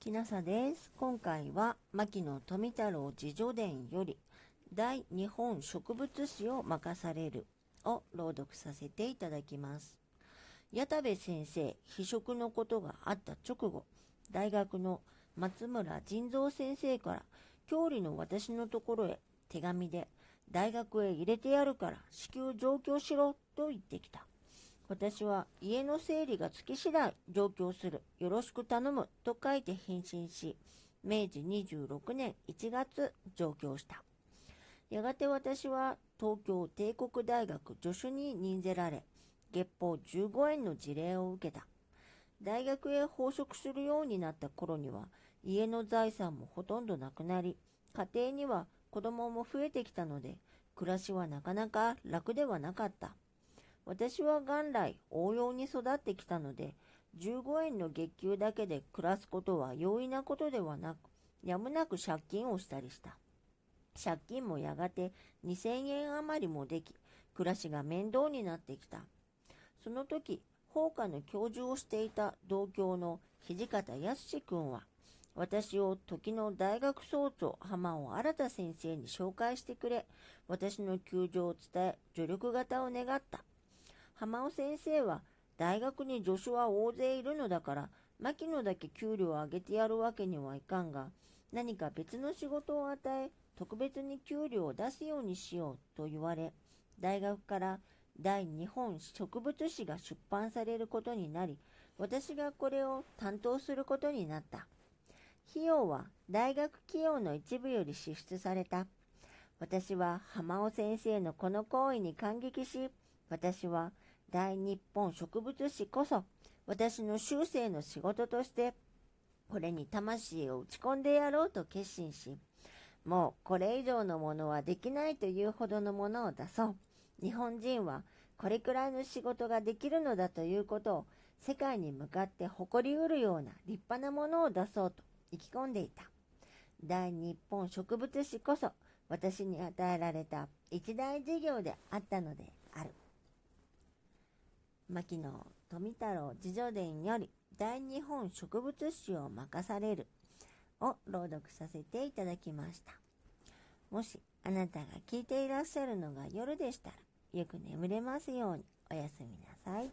きなさです。今回は、牧野富太郎自叙伝より、大日本植物史を任されるを朗読させていただきます。矢田部先生、非職のことがあった直後、大学の松村仁蔵先生から、郷里の私のところへ手紙で、大学へ入れてやるから至急上京しろと言ってきた。私は家の整理がつき次第上京する。よろしく頼む。と書いて返信し、明治26年1月上京した。やがて私は東京帝国大学助手に任ぜられ、月報15円の辞令を受けた。大学へ奉職するようになった頃には、家の財産もほとんどなくなり、家庭には子供も増えてきたので、暮らしはなかなか楽ではなかった。私は元来応用に育ってきたので、15円の月給だけで暮らすことは容易なことではなく、やむなく借金をしたりした。借金もやがて2000円余りもでき、暮らしが面倒になってきた。その時、法科の教授をしていた同郷の土方康君は、私を時の大学総長浜尾新先生に紹介してくれ、私の窮状を伝え、助力型を願った。浜尾先生は、大学に助手は大勢いるのだから、牧野だけ給料を上げてやるわけにはいかんが、何か別の仕事を与え、特別に給料を出すようにしようと言われ、大学から第日本植物誌が出版されることになり、私がこれを担当することになった。費用は大学企業の一部より支出された。私は浜尾先生のこの行為に感激し、私は大日本植物史こそ私の修正の仕事としてこれに魂を打ち込んでやろうと決心しもうこれ以上のものはできないというほどのものを出そう日本人はこれくらいの仕事ができるのだということを世界に向かって誇りうるような立派なものを出そうと意気込んでいた大日本植物史こそ私に与えられた一大事業であったので。牧野富太郎自叙伝より大日本植物史を任されるを朗読させていただきました。もしあなたが聞いていらっしゃるのが夜でしたらよく眠れますようにおやすみなさい。